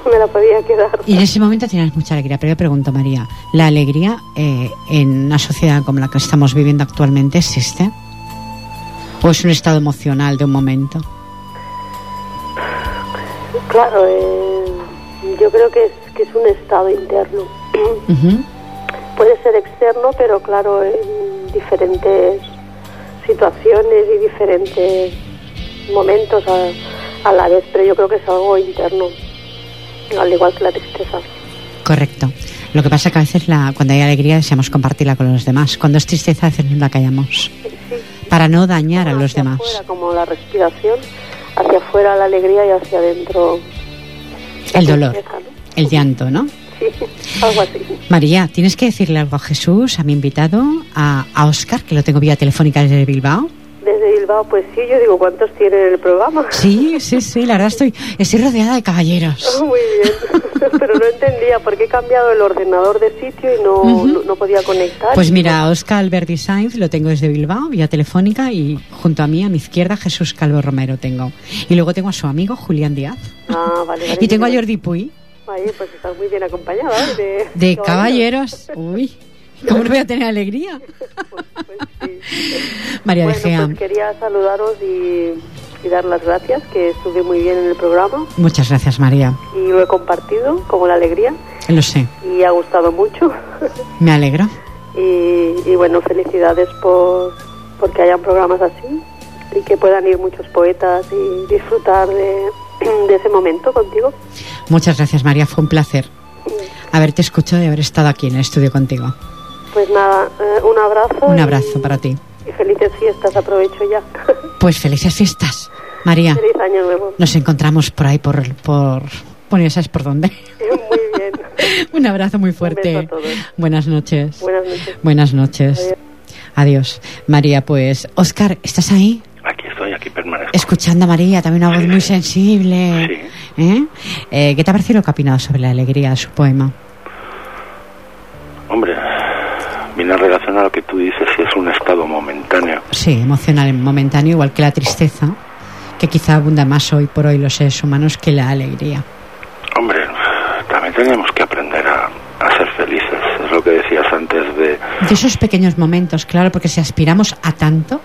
Speaker 5: <laughs> me la podía quedar.
Speaker 1: Y en ese momento tenías mucha alegría. Pero yo pregunto, María, ¿la alegría eh, en una sociedad como la que estamos viviendo actualmente existe? ¿O es un estado emocional de un momento?
Speaker 5: Claro, eh, yo creo que es que es un estado interno. Puede ser externo, pero claro, en diferentes situaciones y diferentes momentos a, a la vez. Pero yo creo que es algo interno, al igual que la tristeza.
Speaker 1: Correcto. Lo que pasa es que a veces la, cuando hay alegría deseamos compartirla con los demás. Cuando es tristeza a veces la callamos. Para no dañar a los
Speaker 5: hacia
Speaker 1: demás.
Speaker 5: afuera, como la respiración, hacia afuera la alegría y hacia adentro
Speaker 1: El dolor,
Speaker 5: tristeza, ¿no?
Speaker 1: el llanto, ¿no?
Speaker 5: Sí, algo así.
Speaker 1: María, tienes que decirle algo a Jesús, a mi invitado, a, a Oscar, que lo tengo vía telefónica desde Bilbao.
Speaker 5: Pues sí, yo digo, ¿cuántos tienen en el programa?
Speaker 1: Sí, sí, sí, la verdad estoy, estoy rodeada de caballeros.
Speaker 5: Muy bien, <laughs> pero no entendía por qué he cambiado el ordenador de sitio y no,
Speaker 1: Ujú.
Speaker 5: no, no podía conectar.
Speaker 1: Pues mira, Oscar Alberti Sainz lo tengo desde Bilbao, vía telefónica, y junto a mí, a mi izquierda, Jesús Calvo Romero tengo. Y luego tengo a su amigo Julián Díaz.
Speaker 5: Ah, vale, vale. <laughs>
Speaker 1: Y tengo a Jordi Puy,
Speaker 5: Oye, pues estás muy bien acompañada ¿eh? de,
Speaker 1: de caballeros. Uy, ¿cómo no voy a tener alegría? <laughs>
Speaker 5: Pues sí.
Speaker 1: María de
Speaker 5: Bueno,
Speaker 1: Gea,
Speaker 5: pues quería saludaros y, y dar las gracias, que estuve muy bien en el programa
Speaker 1: muchas gracias, María.
Speaker 5: y lo he compartido como la alegría
Speaker 1: Lo sé,
Speaker 5: y ha gustado mucho.
Speaker 1: me alegro. <laughs>
Speaker 5: y, y bueno, felicidades por porque hayan programas así y que puedan ir muchos poetas y disfrutar de, <clears throat> de ese momento contigo.
Speaker 1: Muchas gracias, María, fue un placer haberte escuchado y haber estado aquí en el estudio contigo.
Speaker 5: Pues nada, eh, un abrazo.
Speaker 1: Un
Speaker 5: y-
Speaker 1: abrazo para ti.
Speaker 5: Y felices fiestas, aprovecho ya. <laughs>
Speaker 1: Pues felices fiestas, María.
Speaker 5: Feliz año nuevo.
Speaker 1: Nos encontramos por ahí, por, por, bueno, ya sabes por dónde.
Speaker 5: Muy bien. <laughs>
Speaker 1: Un abrazo muy fuerte.
Speaker 5: Un beso a todos.
Speaker 1: Buenas noches.
Speaker 5: Buenas noches.
Speaker 1: Buenas noches. Adiós. María, pues, Oscar, ¿estás ahí?
Speaker 2: Aquí estoy, aquí permanezco.
Speaker 1: Escuchando a María, también una voz
Speaker 2: Sí,
Speaker 1: muy sensible.
Speaker 2: Sí.
Speaker 1: ¿Eh? Eh, ¿Qué te ha parecido lo que ha opinado sobre la alegría de su poema?
Speaker 2: Viene a relacionar a lo que tú dices si es un estado momentáneo.
Speaker 1: Sí, emocional, momentáneo, igual que la tristeza, que quizá abunda más hoy por hoy los seres humanos que la alegría.
Speaker 2: Hombre, también tenemos que aprender a, a ser felices. Es lo que decías antes de...
Speaker 1: De esos pequeños momentos, claro, porque si aspiramos a tanto,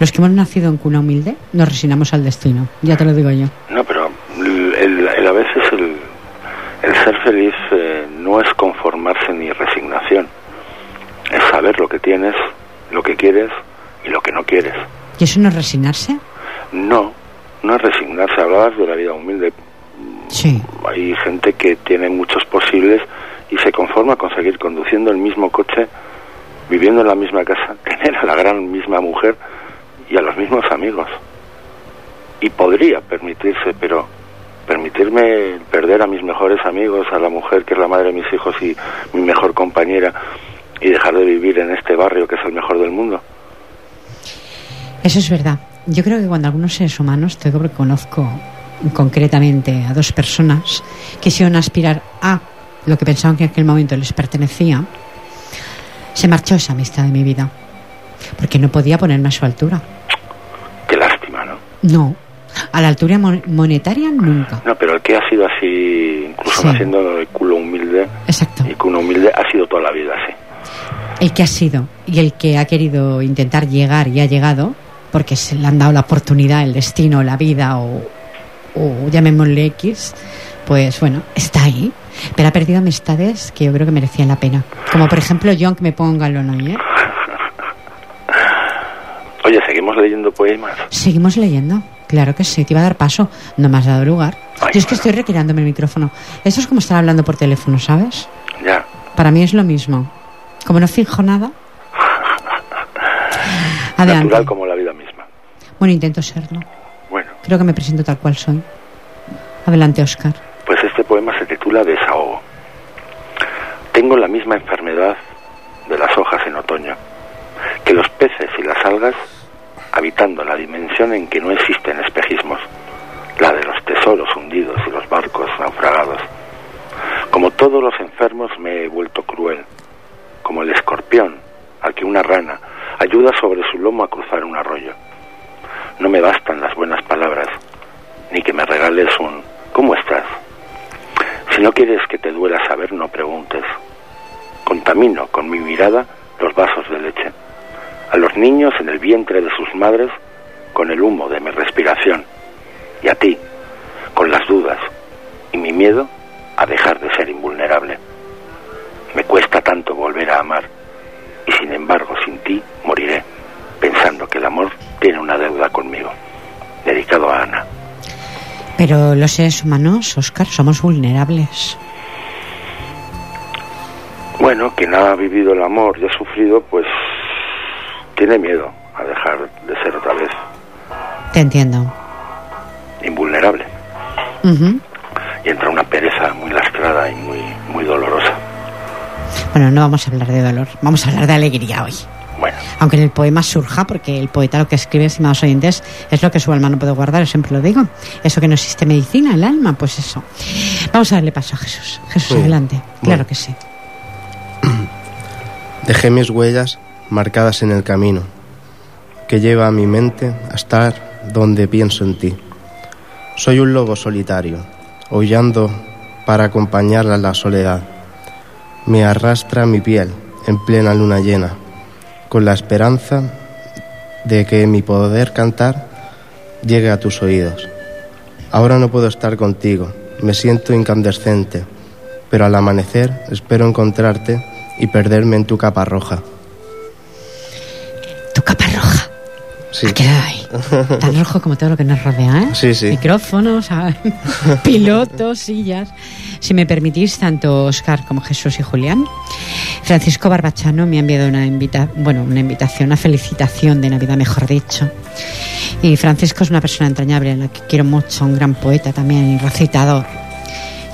Speaker 1: los que hemos nacido en cuna humilde, nos resignamos al destino. Ya te lo digo yo.
Speaker 2: No, pero el- el- a veces el, el ser feliz eh, no es conformarse ni resignación. Es saber lo que tienes, lo que quieres y lo que no quieres.
Speaker 1: ¿Y eso no es resignarse?
Speaker 2: No, no es resignarse. Hablabas de la vida humilde.
Speaker 1: Sí.
Speaker 2: Hay gente que tiene muchos posibles y se conforma con seguir conduciendo el mismo coche, viviendo en la misma casa, <laughs> tener a la gran misma mujer y a los mismos amigos. Y podría permitirse, pero permitirme perder a mis mejores amigos, a la mujer que es la madre de mis hijos y mi mejor compañera, y dejar de vivir en este barrio que es el mejor del mundo.
Speaker 1: Eso es verdad. Yo creo que cuando algunos seres humanos, te digo porque conozco concretamente a dos personas, quisieron aspirar a lo que pensaban que en aquel momento les pertenecía, se marchó esa amistad de mi vida. Porque no podía ponerme a su altura.
Speaker 2: Qué lástima, ¿no?
Speaker 1: No. A la altura mon- monetaria nunca.
Speaker 2: No, pero el que ha sido así, incluso
Speaker 1: Sí.
Speaker 2: naciendo de culo humilde,
Speaker 1: Exacto.
Speaker 2: y culo humilde ha sido toda la vida así.
Speaker 1: El que ha sido y el que ha querido intentar llegar y ha llegado, porque se le han dado la oportunidad, el destino, la vida o, o llamémosle X, pues bueno, está ahí. Pero ha perdido amistades que yo creo que merecían la pena. Como por ejemplo yo, aunque me pongo en galón hoy, ¿eh? <laughs>
Speaker 2: Oye, seguimos leyendo poemas.
Speaker 1: Seguimos leyendo. Claro que sí, te iba a dar paso. No me has dado lugar.
Speaker 2: Ay,
Speaker 1: Yo es que estoy retirándome el micrófono. Eso es como estar hablando por teléfono, ¿sabes?
Speaker 2: Ya.
Speaker 1: Para mí es lo mismo. Como no finjo nada. Adelante.
Speaker 2: Natural como la vida misma.
Speaker 1: Bueno, intento serlo.
Speaker 2: Bueno,
Speaker 1: Creo que me presento tal cual soy. Adelante, Oscar.
Speaker 2: pues este poema se titula Desahogo. Tengo la misma enfermedad de las hojas en otoño, que los peces y las algas, habitando la dimensión en que no existen espejismos, la de los tesoros hundidos y los barcos naufragados. Como todos los enfermos me he vuelto cruel, como el escorpión al que una rana ayuda sobre su lomo a cruzar un arroyo. No me bastan las buenas palabras, ni que me regales un ¿cómo estás? Si no quieres que te duela saber, no preguntes. Contamino con mi mirada los vasos de leche. A los niños en el vientre de sus madres con el humo de mi respiración. Y a ti, con las dudas y mi miedo a dejar de ser invulnerable. Me cuesta tanto volver a amar y sin embargo sin ti moriré pensando que el amor tiene una deuda conmigo. Dedicado a Ana.
Speaker 1: Pero los seres humanos, Oscar, somos vulnerables.
Speaker 2: Bueno, quien ha vivido el amor y ha sufrido, pues tiene miedo a dejar de ser otra vez
Speaker 1: Te entiendo.
Speaker 2: invulnerable. Y entra una pereza muy lastrada y muy, muy dolorosa.
Speaker 1: Bueno, no vamos a hablar de dolor, vamos a hablar de alegría hoy.
Speaker 2: Bueno,
Speaker 1: Aunque en el poema surja, porque el poeta lo que escribe, estimados oyentes, es lo que su alma no puede guardar, yo siempre lo digo. Eso que no existe medicina, el alma, pues eso. Vamos a darle paso a Jesús. Jesús, adelante. Claro
Speaker 3: Bueno.
Speaker 1: que sí. <clears throat>
Speaker 3: Dejé mis huellas marcadas en el camino que lleva a mi mente a estar donde pienso en ti. Soy un lobo solitario, aullando para acompañarla en la soledad. Me arrastra mi piel en plena luna llena, con la esperanza de que mi poder cantar llegue a tus oídos. Ahora no puedo estar contigo, me siento incandescente, pero al amanecer espero encontrarte y perderme en tu capa roja.
Speaker 1: Tu capa roja.
Speaker 3: Sí. <laughs>
Speaker 1: Tan rojo como todo lo que nos rodea, ¿eh?
Speaker 3: Sí, sí.
Speaker 1: Micrófonos, ah, <laughs> pilotos, sillas. Si me permitís, tanto Oscar como Jesús y Julián, Francisco Barbachano me ha enviado una, invita bueno, una invitación, una felicitación de Navidad, mejor dicho. Y Francisco es una persona entrañable, a la que quiero mucho, un gran poeta también y recitador.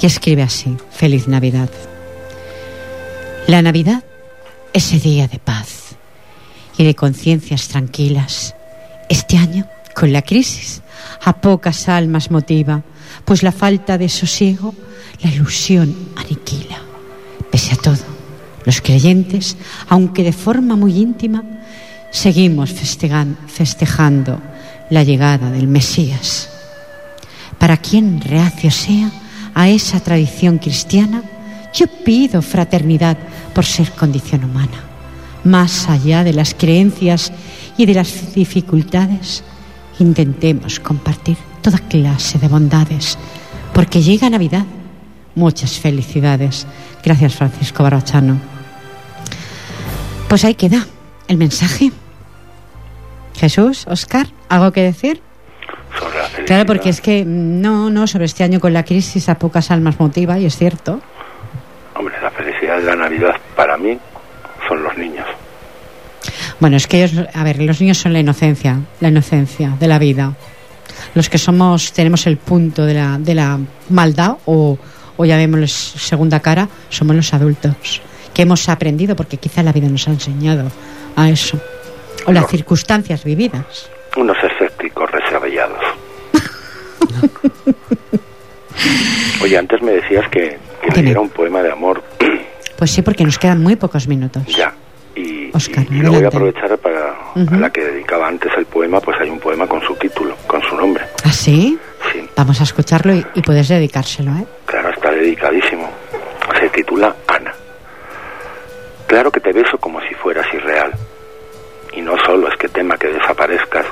Speaker 1: Y escribe así, Feliz Navidad. La Navidad, ese día de paz y de conciencias tranquilas. Este año, con la crisis, a pocas almas motiva, pues la falta de sosiego, la ilusión aniquila. Pese a todo, los creyentes, aunque de forma muy íntima, seguimos festejando la llegada del Mesías. Para quien reacio sea a esa tradición cristiana, yo pido fraternidad por ser condición humana. Más allá de las creencias y de las dificultades, intentemos compartir toda clase de bondades, porque llega Navidad. Muchas felicidades. Gracias, Francisco Barrachano. Pues ahí queda el mensaje. Jesús, Oscar, ¿algo que decir? Claro, porque es que no, no, sobre este año con la crisis a pocas almas motiva, y es cierto.
Speaker 2: Hombre, la felicidad de la Navidad para mí.
Speaker 1: Bueno, es que ellos, a ver, los niños son la inocencia, la inocencia de la vida. Los que somos, tenemos el punto de la, de la maldad o, o llamémoslo segunda cara, somos los adultos, que hemos aprendido porque quizá la vida nos ha enseñado a eso, o las circunstancias vividas.
Speaker 2: Unos escépticos resabillados. <laughs> Oye, antes me decías que, que leyera un poema de amor.
Speaker 1: Pues sí, porque nos quedan muy pocos minutos.
Speaker 2: Ya. Y, lo voy a aprovechar para a la que dedicaba antes el poema, pues hay un poema con su título, con su nombre.
Speaker 1: ¿Ah, sí?
Speaker 2: Sí.
Speaker 1: Vamos a escucharlo y, y puedes dedicárselo, ¿eh?
Speaker 2: Claro, está dedicadísimo. Se titula Ana. Claro que te beso como si fueras irreal. Y no solo es que tema que desaparezcas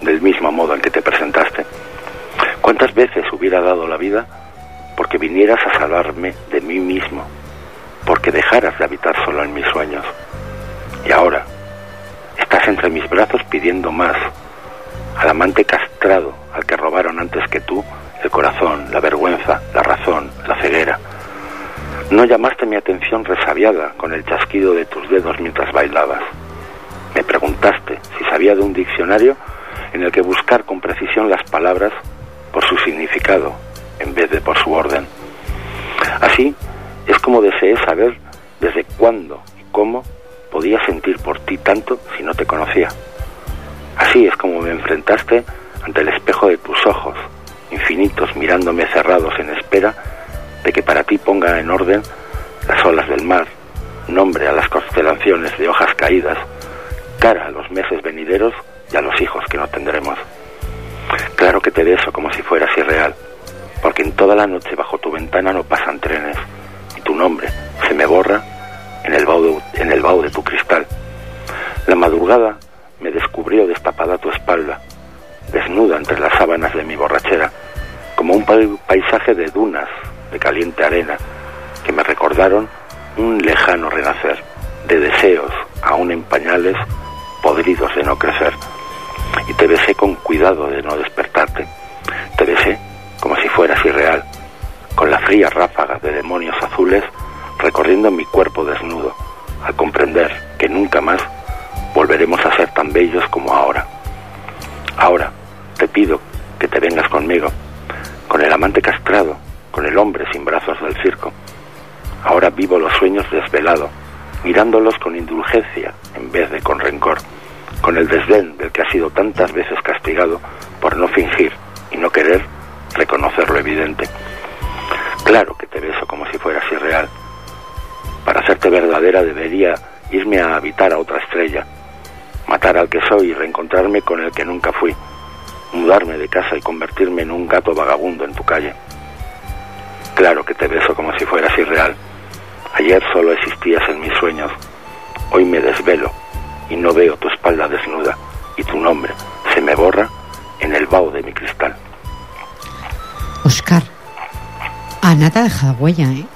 Speaker 2: del mismo modo en que te presentaste. ¿Cuántas veces hubiera dado la vida porque vinieras a salvarme de mí mismo? Porque dejaras de habitar solo en mis sueños. Y ahora estás entre mis brazos pidiendo más. Al amante castrado, al que robaron antes que tú, el corazón, la vergüenza, la razón, la ceguera. No llamaste mi atención resabiada con el chasquido de tus dedos mientras bailabas. Me preguntaste si sabía de un diccionario en el que buscar con precisión las palabras por su significado en vez de por su orden. Así es como deseé saber desde cuándo y cómo podía sentir por ti tanto si no te conocía. Así es como me enfrentaste ante el espejo de tus ojos, infinitos mirándome cerrados en espera de que para ti ponga en orden las olas del mar, nombre a las constelaciones de hojas caídas, cara a los meses venideros y a los hijos que no tendremos. Claro que te beso como si fueras irreal, porque en toda la noche bajo tu ventana no pasan trenes y tu nombre se me borra en el vaho de, tu cristal. La madrugada me descubrió destapada tu espalda, desnuda entre las sábanas de mi borrachera, como un paisaje de dunas de caliente arena que me recordaron un lejano renacer de deseos aún en pañales podridos de no crecer. Y te besé con cuidado de no despertarte. Te besé como si fueras irreal, con la fría ráfaga de demonios azules recorriendo mi cuerpo desnudo, al comprender que nunca más volveremos a ser tan bellos como ahora. Ahora te pido que te vengas conmigo, con el amante castrado, con el hombre sin brazos del circo. Ahora vivo los sueños desvelado, mirándolos con indulgencia en vez de con rencor, con el desdén del que ha sido tantas veces castigado por no fingir y no querer reconocer lo evidente. Claro que te beso como si fueras irreal. Para hacerte verdadera debería irme a habitar a otra estrella, matar al que soy y reencontrarme con el que nunca fui, mudarme de casa y convertirme en un gato vagabundo en tu calle. Claro que te beso como si fueras irreal. Ayer solo existías en mis sueños. Hoy me desvelo y no veo tu espalda desnuda y tu nombre se me borra en el vaho de mi cristal.
Speaker 1: Oscar, Ana te ha dejado huella, ¿eh?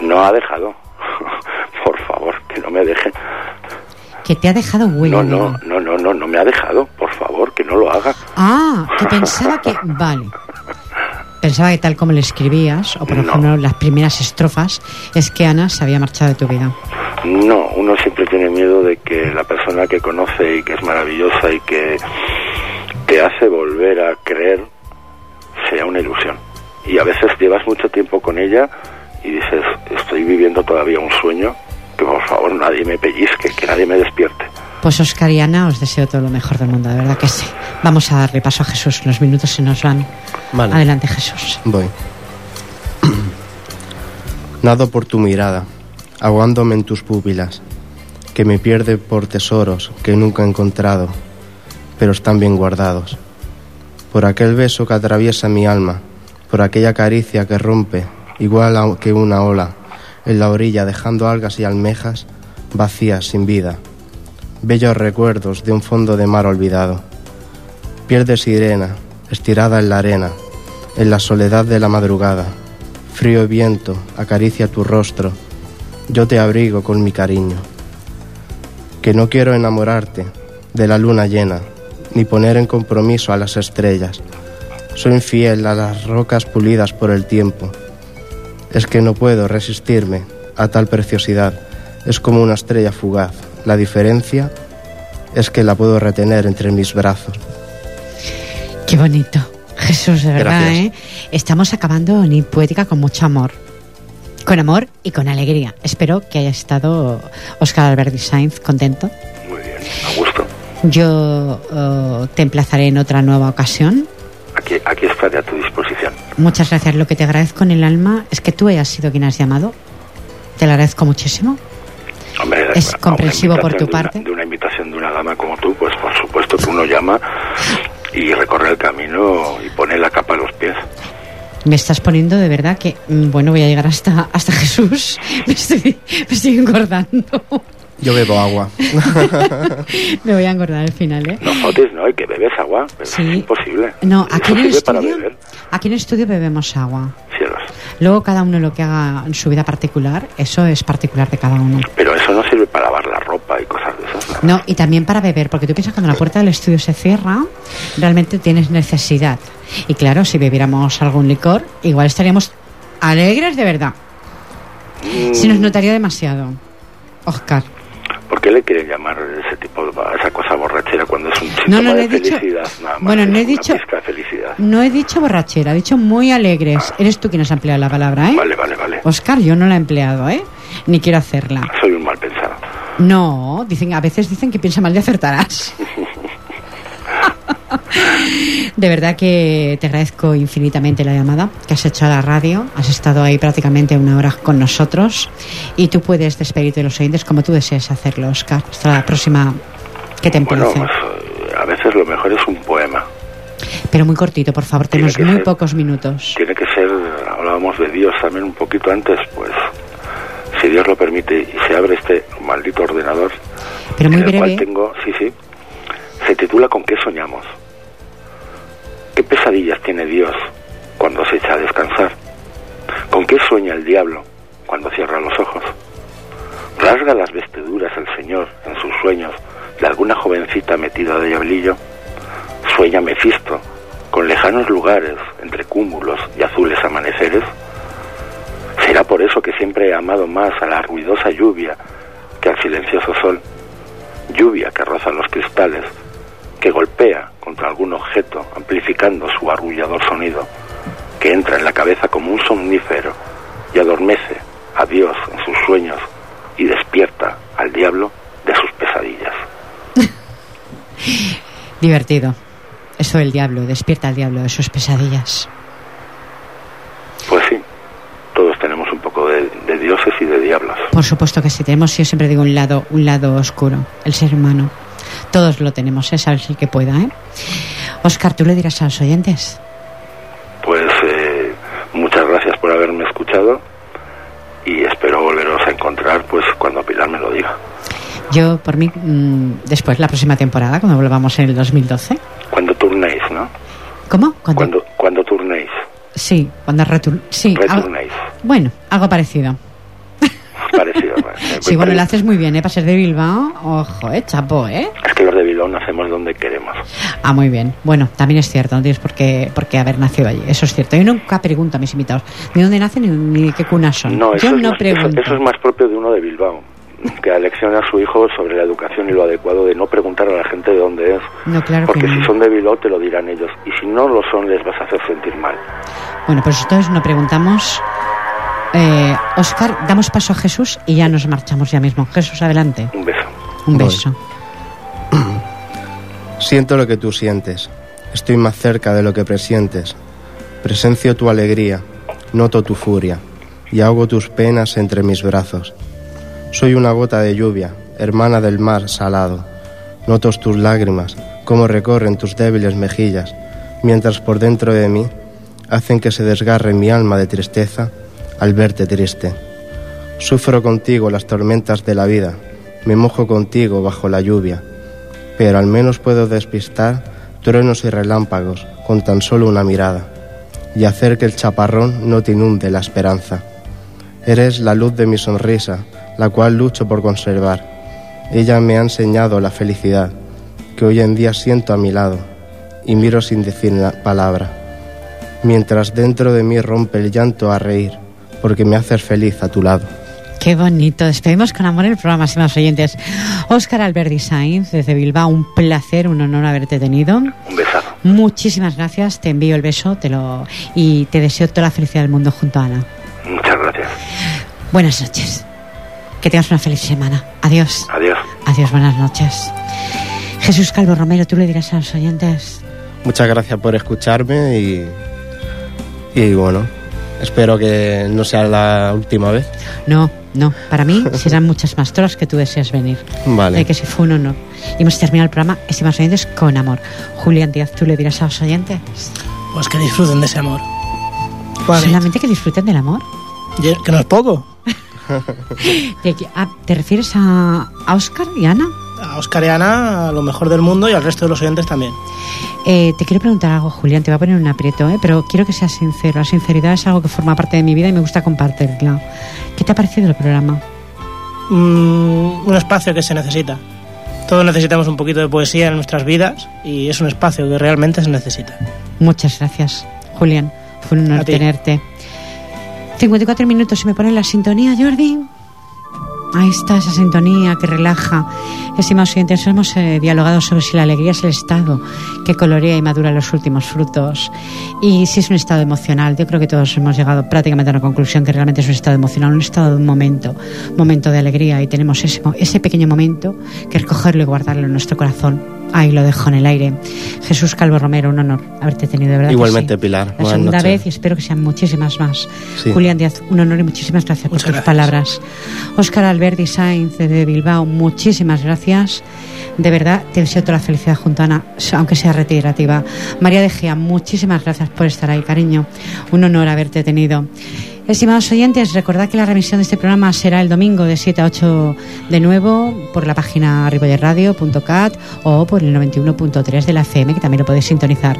Speaker 2: No ha dejado. Por favor, que no me deje.
Speaker 1: Que te ha dejado huella.
Speaker 2: No, no, no, no, no, no me ha dejado. Por favor, que no lo haga.
Speaker 1: Ah, que pensaba que... Vale. Pensaba que tal como le escribías, o por
Speaker 2: No.
Speaker 1: ejemplo las primeras estrofas, es que Ana se había marchado de tu vida.
Speaker 2: No, uno siempre tiene miedo de que la persona que conoce y que es maravillosa y que te hace volver a creer sea una ilusión. Y a veces llevas mucho tiempo con ella y dices, estoy viviendo todavía un sueño que por favor nadie me pellizque, que nadie me despierte.
Speaker 1: Pues Oscar y Ana, os deseo todo lo mejor del mundo, de verdad que sí. Vamos a darle paso a Jesús, los minutos se nos van.
Speaker 3: Vale.
Speaker 1: Adelante, Jesús.
Speaker 3: Voy. Nado por tu mirada, ahogándome en tus pupilas, que me pierde por tesoros que nunca he encontrado, pero están bien guardados. Por aquel beso que atraviesa mi alma, por aquella caricia que rompe, igual a- que una ola, en la orilla dejando algas y almejas vacías sin vida. Bellos recuerdos de un fondo de mar olvidado. Piel de sirena, estirada en la arena, en la soledad de la madrugada. Frío viento acaricia tu rostro, yo te abrigo con mi cariño. Que no quiero enamorarte de la luna llena, ni poner en compromiso a las estrellas. Soy infiel a las rocas pulidas por el tiempo. Es que no puedo resistirme a tal preciosidad. Es como una estrella fugaz. La diferencia es que la puedo retener entre mis brazos.
Speaker 1: Qué bonito. Jesús, de verdad,
Speaker 3: Gracias.
Speaker 1: ¿eh? Estamos acabando ni poética con mucho amor. Con amor y con alegría. Espero que haya estado Oscar Alberti Sainz contento.
Speaker 2: Muy bien, a gusto.
Speaker 1: Yo eh, te emplazaré en otra nueva ocasión. Muchas gracias. Lo que te agradezco en el alma es que tú hayas sido quien has llamado. Te lo agradezco muchísimo.
Speaker 2: Hombre,
Speaker 1: Es
Speaker 2: una
Speaker 1: comprensivo por tu
Speaker 2: de una-
Speaker 1: parte.
Speaker 2: de una invitación de una dama como tú, pues por supuesto que uno llama y recorre el camino y pone la capa a los pies.
Speaker 1: Me estás poniendo de verdad que, mm, bueno, voy a llegar hasta, hasta Jesús. <laughs> Me estoy, me estoy engordando.
Speaker 3: Yo bebo agua. <laughs>
Speaker 1: Me voy a engordar al final, ¿eh?
Speaker 2: No jodes, ¿no? Y que bebes agua, pero
Speaker 1: Sí.
Speaker 2: es imposible.
Speaker 1: No, aquí en el estudio,
Speaker 2: beber.
Speaker 1: aquí en el estudio bebemos agua.
Speaker 2: Cielos.
Speaker 1: Luego cada uno lo que haga en su vida particular, eso es particular de cada uno.
Speaker 2: Pero eso no sirve para lavar la ropa y cosas de esas. ¿no?
Speaker 1: No, y también para beber, porque tú piensas que cuando la puerta del estudio se cierra, realmente tienes necesidad. Y claro, si bebiéramos algún licor, igual estaríamos alegres de verdad. Si nos notaría demasiado. Oscar.
Speaker 2: ¿Por qué le quieren llamar ese tipo de a esa cosa borrachera cuando es un síntoma
Speaker 1: No, no, no
Speaker 2: de
Speaker 1: dicho-
Speaker 2: felicidad? Nada más,
Speaker 1: Bueno, no he dicho-
Speaker 2: felicidad.
Speaker 1: No he dicho borrachera, he dicho muy alegres. Eres tú quien has empleado la palabra, ¿eh?
Speaker 2: Vale, vale, vale.
Speaker 1: Oscar, yo no la he empleado, ¿eh? Ni quiero hacerla.
Speaker 2: Soy un mal pensado.
Speaker 1: No, dicen, a veces dicen que piensa mal de acertarás. <laughs> <laughs> De verdad que te agradezco infinitamente la llamada que has hecho a la radio. Has estado ahí prácticamente una hora con nosotros y tú puedes despedirte de los oyentes como tú desees hacerlo, Oscar. Hasta la próxima que te
Speaker 2: Bueno, pues, a veces lo mejor es un poema.
Speaker 1: Pero muy cortito, por favor,
Speaker 2: Tiene
Speaker 1: tenemos muy
Speaker 2: ser-
Speaker 1: pocos minutos.
Speaker 2: Tiene que ser, hablábamos de Dios también un poquito antes, pues si Dios lo permite y se abre este maldito ordenador,
Speaker 1: Pero muy
Speaker 2: en el
Speaker 1: breve.
Speaker 2: cual tengo, sí, sí, se titula ¿Con qué soñamos? ¿Qué pesadillas tiene Dios cuando se echa a descansar? ¿Con qué sueña el diablo cuando cierra los ojos? ¿Rasga las vestiduras el Señor en sus sueños de alguna jovencita metida de diablillo? ¿Sueña Mefisto con lejanos lugares entre cúmulos y azules amaneceres? ¿Será por eso que siempre he amado más a la ruidosa lluvia que al silencioso sol? Lluvia que roza los cristales, que golpea contra algún objeto, amplificando su arrullador sonido, que entra en la cabeza como un somnífero y adormece a Dios en sus sueños y despierta al diablo de sus pesadillas. <laughs>
Speaker 1: Divertido. Eso del diablo, despierta al diablo de sus pesadillas.
Speaker 2: Pues sí, todos tenemos un poco de, de dioses y de diablos.
Speaker 1: Por supuesto que sí, tenemos, yo siempre digo, un lado, un lado oscuro, el ser humano. Todos lo tenemos, ¿eh? Sabes el que pueda, ¿eh? Oscar, ¿tú le dirás a los oyentes?
Speaker 2: Pues eh, muchas gracias por haberme escuchado y espero volveros a encontrar pues cuando Pilar me lo diga.
Speaker 1: Yo, por mí, mm, después, la próxima temporada, cuando volvamos en el 2012.
Speaker 2: Cuando turnéis, ¿no?
Speaker 1: ¿Cómo? Cuando,
Speaker 2: Cuando, cuando turnéis,
Speaker 1: Sí, cuando retur... Sí, algo-
Speaker 2: returnéis.
Speaker 1: bueno, algo parecido.
Speaker 2: Parecido. <laughs>
Speaker 1: Sí, bueno, lo haces muy bien, ¿eh? Para ser de Bilbao, ojo, ¿eh? Chapo, ¿eh?
Speaker 2: De nacemos donde queremos.
Speaker 1: Ah, muy bien. Bueno, también es cierto, no tienes por qué, por qué haber nacido allí. Eso es cierto. Yo nunca pregunto a mis invitados ni dónde nacen ni, de qué cuna son.
Speaker 2: No, eso,
Speaker 1: Yo
Speaker 2: es
Speaker 1: no
Speaker 2: más,
Speaker 1: pregunto.
Speaker 2: eso, eso es más propio de uno de Bilbao, que alecciona a su hijo sobre la educación y lo adecuado de no preguntar a la gente de dónde es.
Speaker 1: No, claro que
Speaker 2: Porque
Speaker 1: no.
Speaker 2: si son de Bilbao te lo dirán ellos. Y si no lo son, les vas a hacer sentir mal.
Speaker 1: Bueno, pues entonces no preguntamos Eh, Oscar, damos paso a Jesús y ya nos marchamos ya mismo. Jesús, adelante.
Speaker 2: Un beso.
Speaker 1: Un
Speaker 3: Voy. Siento lo que tú sientes. Estoy más cerca de lo que presientes. Presencio tu alegría, noto tu furia y ahogo tus penas entre mis brazos. Soy una gota de lluvia, hermana del mar salado. Noto tus lágrimas, cómo recorren tus débiles mejillas, mientras por dentro de mí hacen que se desgarre mi alma de tristeza al verte triste. Sufro contigo las tormentas de la vida, me mojo contigo bajo la lluvia, pero al menos puedo despistar truenos y relámpagos con tan solo una mirada y hacer que el chaparrón no te inunde la esperanza. Eres la luz de mi sonrisa, la cual lucho por conservar. Ella me ha enseñado la felicidad que hoy en día siento a mi lado y miro sin decir la palabra, mientras dentro de mí rompe el llanto a reír, porque me haces feliz a tu lado.
Speaker 1: Qué bonito. Despedimos con amor el programa, estimados oyentes. Óscar Alberdi Sainz, desde Bilbao, un placer, un honor haberte tenido.
Speaker 2: Un besazo.
Speaker 1: Muchísimas gracias, te envío el beso te lo y te deseo toda la felicidad del mundo junto a Ana.
Speaker 2: Muchas gracias.
Speaker 1: Buenas noches. Que tengas una feliz semana. Adiós.
Speaker 2: Adiós.
Speaker 1: Adiós, buenas noches. Jesús Calvo Romero, tú le dirás a los oyentes.
Speaker 3: Muchas gracias por escucharme y, y bueno, espero que no sea la última vez.
Speaker 1: No, no, para mí <laughs> serán muchas más todas las que tú deseas venir.
Speaker 3: Vale.
Speaker 1: Eh, que si fue un honor. Y hemos terminado el programa, estimados oyentes, con amor. Julián Díaz, tú le dirás a los oyentes.
Speaker 4: Pues que disfruten de ese amor.
Speaker 1: Solamente que disfruten del amor.
Speaker 4: Que no es poco. <laughs>
Speaker 1: ¿De qué- ah, ¿Te refieres a, a Oscar y Ana?
Speaker 4: A Oscar y Ana, a lo mejor del mundo y al resto de los oyentes también.
Speaker 1: Eh, te quiero preguntar algo, Julián, te voy a poner un aprieto, ¿eh? pero quiero que seas sincero. La sinceridad es algo que forma parte de mi vida y me gusta compartirla. ¿Qué te ha parecido el programa?
Speaker 4: Mm, un espacio que se necesita. Todos necesitamos un poquito de poesía en nuestras vidas y es un espacio que realmente se necesita.
Speaker 1: Muchas gracias, Julián. Fue un honor tenerte. 54 minutos y me ponen la sintonía, Jordi. Ahí está esa sintonía que relaja. Estimados oyentes, hemos eh, dialogado sobre si la alegría es el estado que colorea y madura los últimos frutos y si es un estado emocional. Yo creo que todos hemos llegado prácticamente a la conclusión que realmente es un estado emocional, un estado de un momento, momento de alegría y tenemos ese, pequeño momento que recogerlo y guardarlo en nuestro corazón. Ahí lo dejo en el aire. Jesús Calvo Romero, un honor haberte tenido, de verdad. que
Speaker 3: Igualmente,
Speaker 1: sí.
Speaker 3: Pilar.
Speaker 1: La segunda
Speaker 3: noches.
Speaker 1: vez y espero que sean muchísimas más.
Speaker 3: Sí.
Speaker 1: Julián Díaz, un honor y muchísimas gracias
Speaker 4: Muchas
Speaker 1: por tus
Speaker 4: gracias.
Speaker 1: palabras. Óscar Alberti Sainz de Bilbao, muchísimas gracias. De verdad, te deseo toda la felicidad junto a Ana, aunque sea retirativa. María de Gea, muchísimas gracias por estar ahí, cariño. Un honor haberte tenido. Estimados oyentes, recordad que la remisión de este programa será el domingo de 7 a 8 de nuevo por la página ribollerradio.cat o por el 91.3 de la FM, que también lo podéis sintonizar.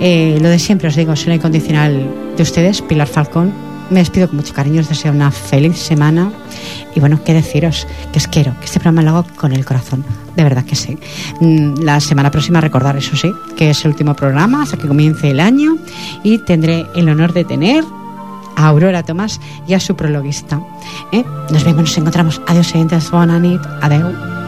Speaker 1: Eh, lo de siempre os digo, soy la incondicional de ustedes, Pilar Falcón. Me despido con mucho cariño, os deseo una feliz semana. Y bueno, qué deciros, que os quiero, que este programa lo hago con el corazón, de verdad que sí. Mm, La semana próxima recordar, eso sí, que es el último programa hasta que comience el año y tendré el honor de tener a Aurora Tomás y a su prologuista. ¿eh? Nos vemos, nos encontramos. Adiós, oyentes, buena nit, adeu.